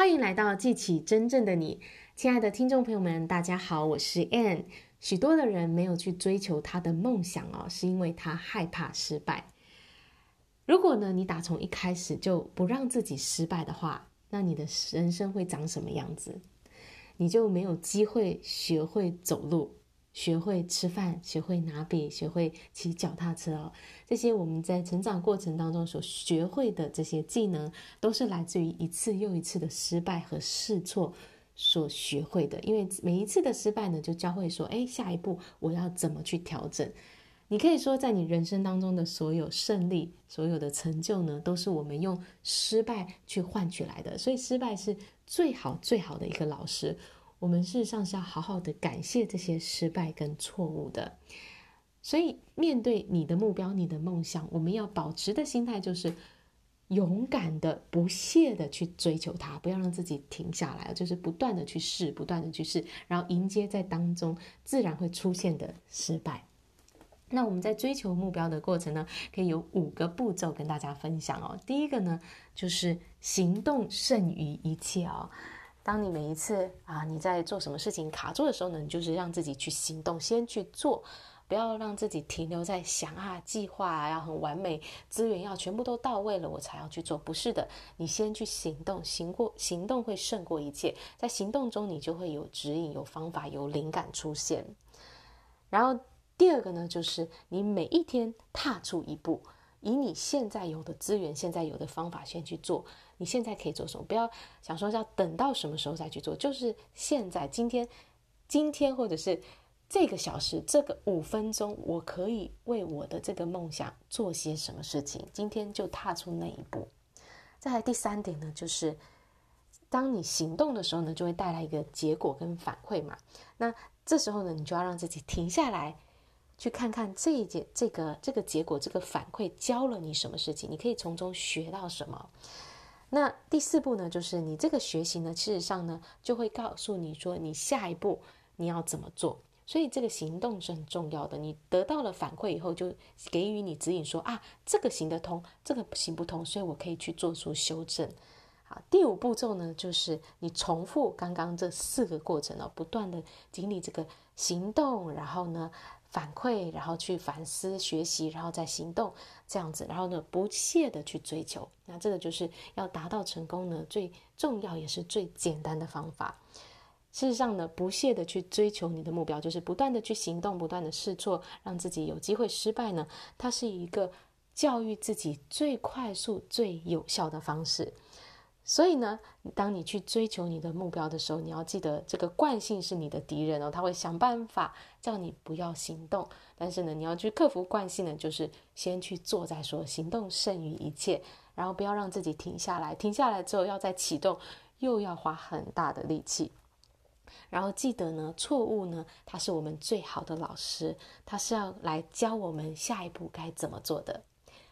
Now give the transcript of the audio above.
欢迎来到记起真正的你，亲爱的听众朋友们，大家好，我是 Ann。许多的人没有去追求他的梦想哦，是因为他害怕失败。如果呢，你打从一开始就不让自己失败的话，那你的人生会长什么样子？你就没有机会学会走路。学会吃饭，学会拿笔，学会骑脚踏车哦。这些我们在成长过程当中所学会的这些技能，都是来自于一次又一次的失败和试错所学会的。因为每一次的失败呢，就教会说：哎，下一步我要怎么去调整？你可以说，在你人生当中的所有胜利、所有的成就呢，都是我们用失败去换取来的。所以，失败是最好最好的一个老师。我们事实上是要好好的感谢这些失败跟错误的，所以面对你的目标、你的梦想，我们要保持的心态就是勇敢的、不懈的去追求它，不要让自己停下来，就是不断的去试、不断的去试，然后迎接在当中自然会出现的失败。那我们在追求目标的过程呢，可以有五个步骤跟大家分享哦。第一个呢，就是行动胜于一切哦。当你每一次啊，你在做什么事情卡住的时候呢，你就是让自己去行动，先去做，不要让自己停留在想啊、计划啊，要很完美，资源要全部都到位了，我才要去做。不是的，你先去行动，行过行动会胜过一切。在行动中，你就会有指引、有方法、有灵感出现。然后第二个呢，就是你每一天踏出一步。以你现在有的资源、现在有的方法先去做。你现在可以做什么？不要想说要等到什么时候再去做，就是现在、今天、今天或者是这个小时、这个五分钟，我可以为我的这个梦想做些什么事情？今天就踏出那一步。再来第三点呢，就是当你行动的时候呢，就会带来一个结果跟反馈嘛。那这时候呢，你就要让自己停下来。去看看这一节这个这个结果这个反馈教了你什么事情，你可以从中学到什么。那第四步呢，就是你这个学习呢，事实上呢，就会告诉你说你下一步你要怎么做。所以这个行动是很重要的。你得到了反馈以后，就给予你指引说啊，这个行得通，这个行不通，所以我可以去做出修正。好，第五步骤呢，就是你重复刚刚这四个过程哦，不断的经历这个行动，然后呢，反馈，然后去反思、学习，然后再行动，这样子，然后呢，不懈的去追求。那这个就是要达到成功呢，最重要也是最简单的方法。事实上呢，不懈的去追求你的目标，就是不断的去行动，不断的试错，让自己有机会失败呢。它是一个教育自己最快速、最有效的方式。所以呢，当你去追求你的目标的时候，你要记得这个惯性是你的敌人哦，他会想办法叫你不要行动。但是呢，你要去克服惯性呢，就是先去做再说，行动胜于一切。然后不要让自己停下来，停下来之后要再启动，又要花很大的力气。然后记得呢，错误呢，它是我们最好的老师，它是要来教我们下一步该怎么做的。